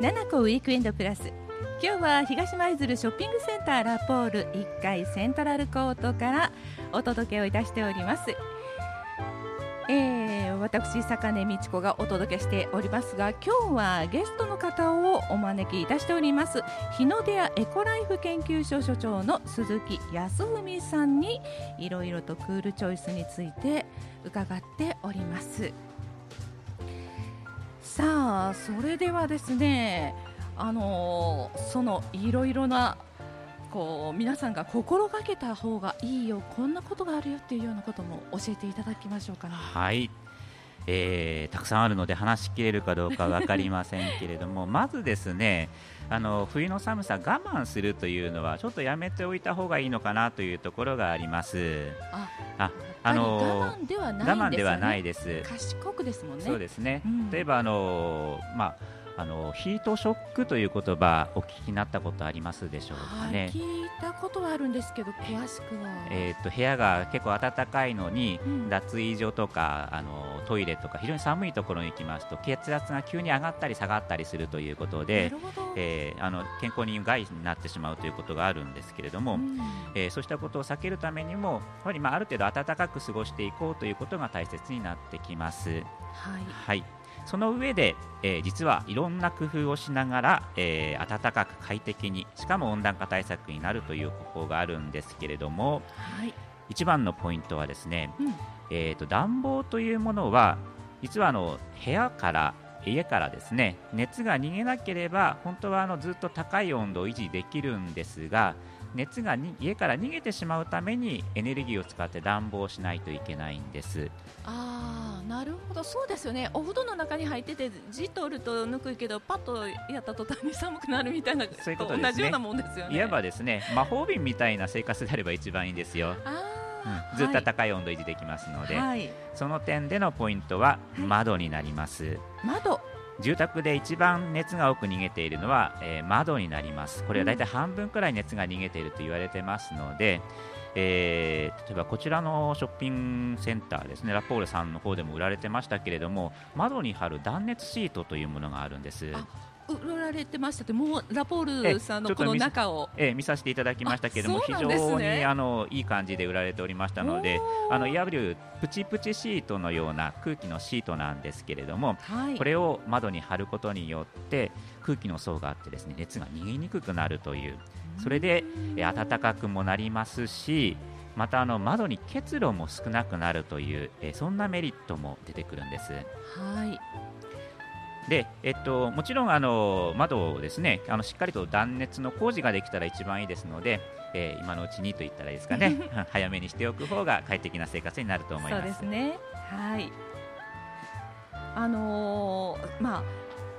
七個ウィークエンドプラス。今日は東舞鶴ショッピングセンターラポール1階セントラルコートからお届けをいたしております。えー、私坂根美智子がお届けしておりますが今日はゲストの方をお招きいたしております。日の出屋エコライフ研究所所長の鈴木康文さんにいろいろとクールチョイスについて伺っております。さあそれではですねあのそのいろいろなこう皆さんが心がけた方がいいよこんなことがあるよっていうようなことも教えていただきましょうかね。はいえー、たくさんあるので話しきれるかどうか分かりませんけれども まずですねあの冬の寒さ我慢するというのはちょっとやめておいた方がいいのかなというところがあります。ああの我慢ではない、ね、我慢です。賢くですもんね。そうですね。うん、例えばあのまああのヒートショックという言葉お聞きになったことありますでしょうかね。聞いたことはあるんですけど詳しくは。えっ、と部屋が結構暖かいのに、うん、脱衣所とかあのトイレとか非常に寒いところに行きますと血圧が急に上がったり下がったりするということで、えー、あの健康に害になってしまうということがあるんですけれども、うん、えー、そうしたことを避けるためにもやはりまあある程度暖かく過ごしていこうということが大切になってきます。はい、はいその上で、えー、実はいろんな工夫をしながら、えー、暖かく快適にしかも温暖化対策になるという方法があるんですけれども、はい、一番のポイントはですね、うん、えーと、暖房というものは実はあの部屋から家からですね熱が逃げなければ本当はあのずっと高い温度を維持できるんですが熱がに家から逃げてしまうためにエネルギーを使って暖房しないといけないんです。ああなるほど。そうですよね。お風呂の中に入っててじっとおるとぬくいけどパッとやった途端に寒くなるみたいなそういうことね、同じようなもんですよね。いわばですね魔法瓶みたいな生活であれば一番いいんですよ。うん、ずっと高い温度維持できますので、はい、その点でのポイントは窓になります、窓住宅で一番熱が多く逃げているのは、えー、窓になりますこれはだいたい半分くらい熱が逃げていると言われてますので、えー、例えばこちらのショッピングセンターですねラポールさんの方でも売られてましたけれども窓に貼る断熱シートというものがあるんです。売られてましたってもうラポールさんのこの中を。え見させていただきましたけれども、非常にあのいい感じで売られておりましたのであのいわゆるプチプチシートのような空気のシートなんですけれども、はい、これを窓に貼ることによって空気の層があってですね熱が逃げにくくなるというそれで暖かくもなりますしまたあの窓に結露も少なくなるというえそんなメリットも出てくるんです。はいで、えっと、もちろんあの窓をですねあのしっかりと断熱の工事ができたら一番いいですので、えー、今のうちにと言ったらいいですかね 早めにしておく方が快適な生活になると思います。そうですねはいあのー、まあ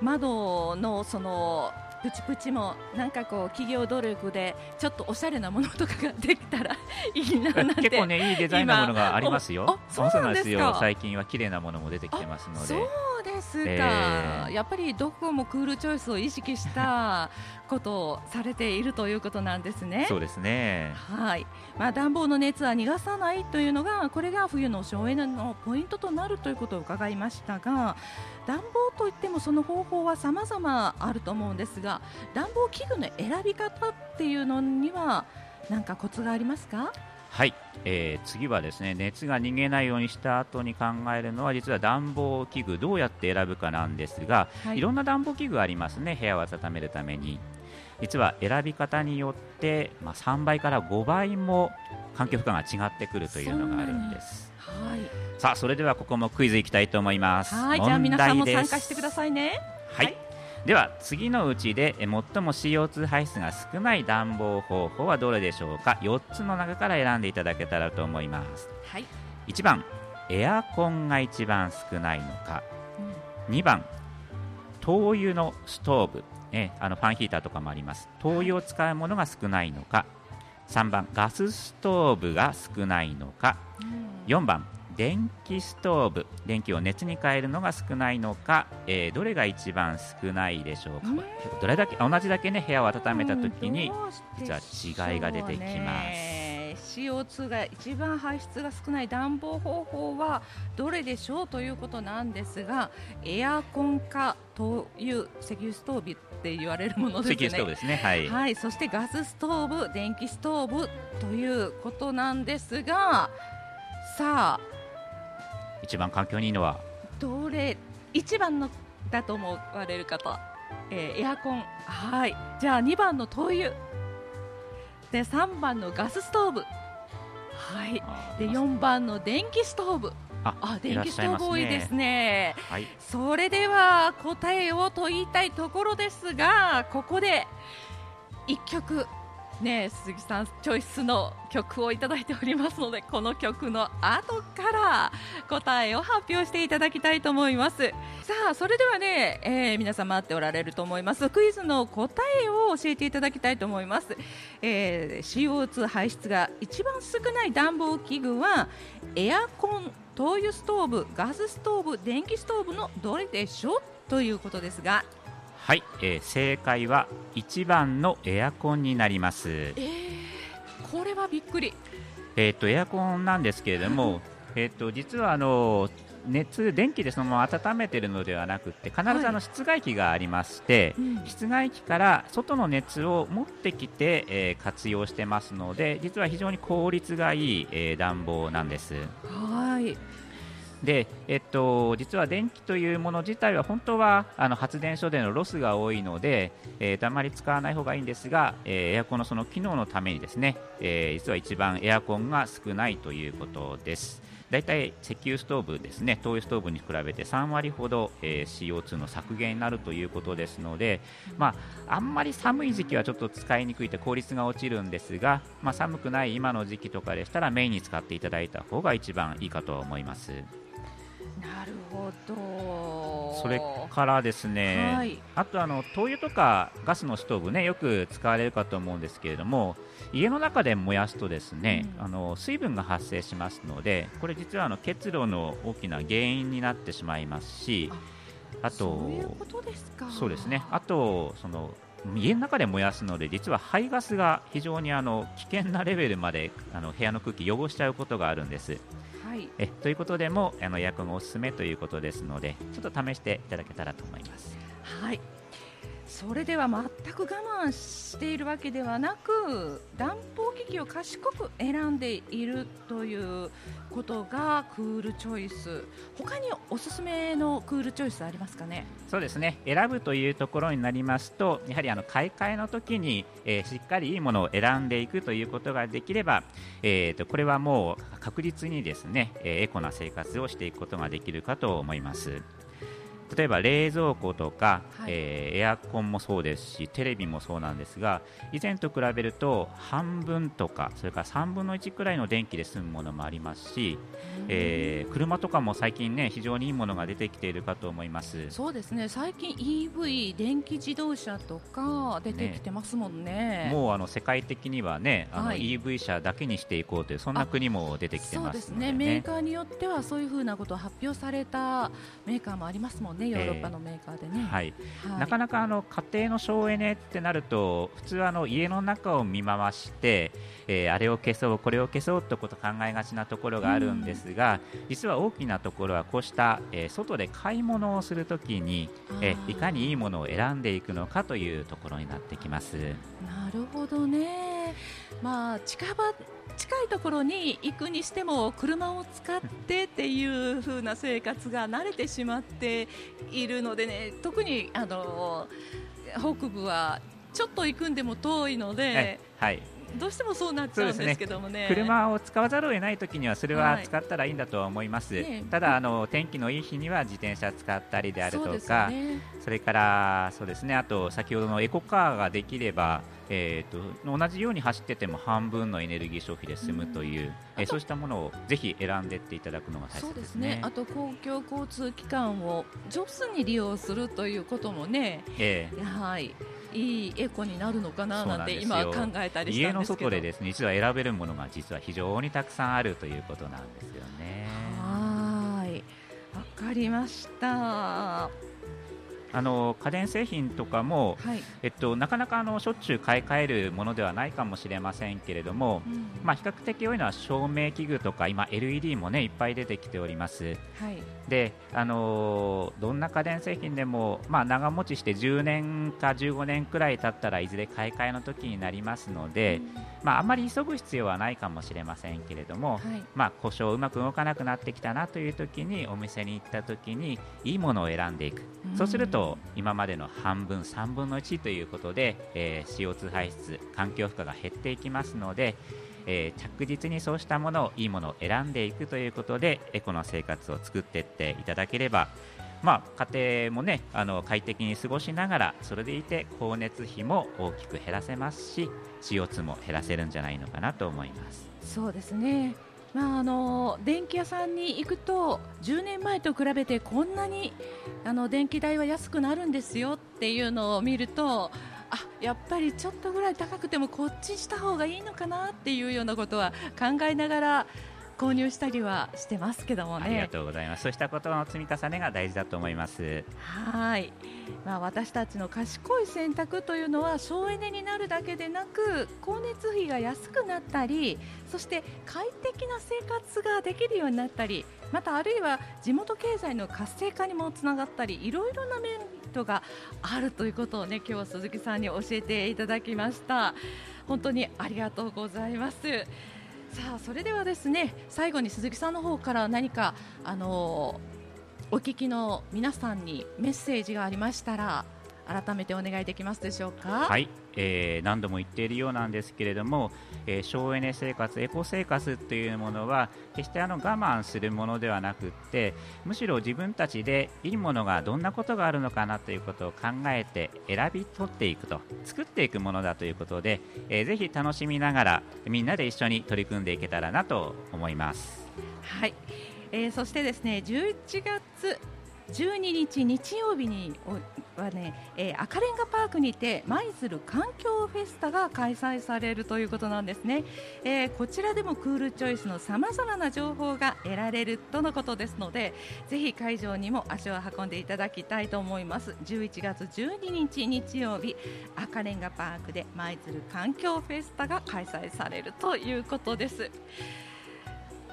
窓のそのプチプチもなんかこう企業努力でちょっとおしゃれなものとかができたら いいななんて結構ねいいデザインのものがありますよ。そうなんですよ。最近は綺麗なものも出てきてますので。そうですか、えー、やっぱりどこもクールチョイスを意識したことをされているということなんですね。そうですね。はい。まあ暖房の熱は逃がさないというのがこれが冬の省エネのポイントとなるということを伺いましたが、暖房といってもその方法は様々あると思うんですが、暖房器具の選び方っていうのには何かコツがありますか？はい、えー、次はですね熱が逃げないようにした後に考えるのは実は暖房器具どうやって選ぶかなんですが、はい、いろんな暖房器具ありますね部屋を温めるために。実は選び方によって、まあ、3倍から5倍も環境負荷が違ってくるというのがあるんです。はい、さあそれではここもクイズいきたいと思います。はい。じゃあ皆さんも参加してくださいね。はい、はいでは次のうちで最も CO2 排出が少ない暖房方法はどれでしょうか？4つの中から選んでいただけたらと思います、はい、1番エアコンが一番少ないのか、うん、2番灯油のストーブ、ね、あのファンヒーターとかもあります。灯油を使うものが少ないのか。3番ガスストーブが少ないのか、うん、4番電気ストーブ電気を熱に変えるのが少ないのか、えー、どれが一番少ないでしょうか、どれだけ同じだけね部屋を温めた時に実は違いが出てきます。CO2 が一番排出が少ない暖房方法はどれでしょうということなんですがエアコンか灯油石油ストーブって言われるものですね。石油ストーブですね。はい、はい、そしてガスストーブ電気ストーブということなんですがさあ一番環境にいいのは。どれ一番のだと思われる方、えー、エアコン。はい。じゃあ2番の灯油。で3番のガスストーブ。はい。で4番の電気ストーブ。ああ電気ストーブ多いですね、はい、それでは答えをと言いたいところですがここで1曲ね鈴木さんチョイスの曲をいただいておりますのでこの曲の後から答えを発表していただきたいと思います。さあそれではね、えー、皆さん待っておられると思います。クイズの答えを教えていただきたいと思います、えー、CO2 排出が一番少ない暖房器具はエアコン灯油ストーブガスストーブ電気ストーブのどれでしょう？ということですがはい、えー、正解は1番のエアコンになります。えー、これはびっくり。えっ、とエアコンなんですけれども、えっと実はあの熱電気でそのまま温めているのではなくて必ずあの室外機がありまして、はいうん、室外機から外の熱を持ってきて、えー、活用してますので実は非常に効率がいい、えー、暖房なんです。はいで、えっと、実は電気というもの自体は本当はあの発電所でのロスが多いので、えー、あまり使わない方がいいんですが、えー、エアコンのその機能のためにですね、えー、実は一番エアコンが少ないということです。だいたい石油ストーブですね、灯油ストーブに比べて3割ほど、えー、CO2 の削減になるということですので、まあ、あんまり寒い時期はちょっと使いにくいと効率が落ちるんですが、まあ、寒くない今の時期とかでしたらメインに使っていただいた方が一番いいかと思います。なるほど。それからですね、はい、あとあの灯油とかガスのストーブねよく使われるかと思うんですけれども家の中で燃やすとですね、うん、あの水分が発生しますのでこれ実はあの結露の大きな原因になってしまいますしあとそうですね。あとその家の中で燃やすので実は排ガスが非常にあの危険なレベルまであの部屋の空気汚しちゃうことがあるんです。はい、えということでもあのエアコンがおすすめということですのでちょっと試していただけたらと思います。はいそれでは全く我慢しているわけではなく暖房機器を賢く選んでいるということがクールチョイス。他におすすめのクールチョイスありますかね？そうですね。選ぶというところになりますとやはりあの買い替えの時に、えー、しっかりいいものを選んでいくということができれば、えーと、これはもう確実にですね、えエコな生活をしていくことができるかと思います。例えば冷蔵庫とか、はい、えー、エアコンもそうですしテレビもそうなんですが以前と比べると半分とかそれから3分の1くらいの電気で済むものもありますし、えー、車とかも最近ね非常にいいものが出てきているかと思います。そうですね。最近 EV 電気自動車とか出てきてますもんね、ね、もうあの世界的にはねあの、はい、EV 車だけにしていこうというそんな国も出てきてます、ね、そうですね。メーカーによってはそういうふうなことを発表されたメーカーもありますもんねねヨーロッパのメーカーでね、えー、はい、はい、なかなかあの家庭の省エネってなると普通はあの家の中を見回して、えー、あれを消そうこれを消そうってこと考えがちなところがあるんですが、うん、実は大きなところはこうした、えー、外で買い物をするときに、えー、いかにいいものを選んでいくのかというところになってきます。なるほどね。まあ近場近いところに行くにしても車を使ってっていう風な生活が慣れてしまっているのでね特にあの北部はちょっと行くんでも遠いので、はい、どうしてもそうなっちゃうんですけどもね、ね、車を使わざるを得ないときにはそれは使ったらいいんだとは思います、はいね、ただあの天気のいい日には自転車使ったりであるとかそ、ね,、れからそうですね。あと先ほどのエコカーができればえーと、同じように走ってても半分のエネルギー消費で済むという、うん、えー、そうしたものをぜひ選んでいっていただくのが大切ですね、ね、あと公共交通機関を上手に利用するということもね、えー、はいいいエコになるのかななんて今考えたり家の外でですね実は選べるものが実は非常にたくさんあるということなんですよね。はいわかりました。あの家電製品とかも、はい、えっと、なかなかあのしょっちゅう買い替えるものではないかもしれませんけれども、うん、まあ、比較的多いのは照明器具とか今 LED も、ね、いっぱい出てきております。はい、であのどんな家電製品でも、まあ、長持ちして10年か15年くらい経ったらいずれ買い替えの時になりますので、うん、まあ、あまり急ぐ必要はないかもしれませんけれども、はい、まあ、故障うまく動かなくなってきたなという時にお店に行った時にいいものを選んでいく、うん、そうすると今までの半分3分の1ということで、えー、CO2 排出環境負荷が減っていきますのでえー、着実にそうしたものをいいものを選んでいくということでエコな生活を作っていっていただければまあ、家庭もねあの快適に過ごしながらそれでいて光熱費も大きく減らせますし CO2 も減らせるんじゃないのかなと思います。そうですね、まあ、あの電気屋さんに行くと10年前と比べてこんなにあの電気代は安くなるんですよっていうのを見るとあやっぱりちょっとぐらい高くてもこっちした方がいいのかなっていうようなことは考えながら購入したりはしてますけどもね。ありがとうございます。そうしたことの積み重ねが大事だと思います。はい、まあ、私たちの賢い選択というのは省エネになるだけでなく光熱費が安くなったりそして快適な生活ができるようになったりまたあるいは地元経済の活性化にもつながったりいろいろなメリットがあるということをね今日は鈴木さんに教えていただきました。本当にありがとうございます。さあそれではですね最後に鈴木さんの方から何かあのお聞きの皆さんにメッセージがありましたら改めてお願いできますでしょうか？はい、えー、何度も言っているようなんですけれども、えー、省エネ生活、エコ生活というものは決してあの我慢するものではなくってむしろ自分たちでいいものがどんなことがあるのかなということを考えて選び取っていくと作っていくものだということで、えー、ぜひ楽しみながらみんなで一緒に取り組んでいけたらなと思います。はい、えー、そしてですね11月12日日曜日にはね、えー、赤レンガパークにて舞鶴環境フェスタが開催されるということなんですね、えー、こちらでもクールチョイスのさまざまな情報が得られるとのことですのでぜひ会場にも足を運んでいただきたいと思います。11月12日日曜日赤レンガパークで舞鶴環境フェスタが開催されるということです。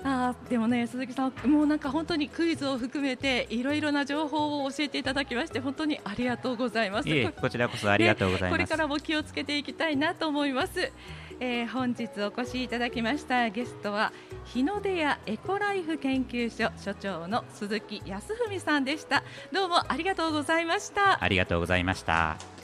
あでもね鈴木さん、もうなんか本当にクイズを含めていろいろな情報を教えていただきまして本当にありがとうございます。こちらこそありがとうございます、ね、これからも気をつけていきたいなと思います。えー、本日お越しいただきましたゲストは日の出屋エコライフ研究所所長の鈴木康文さんでした。どうもありがとうございました。ありがとうございました。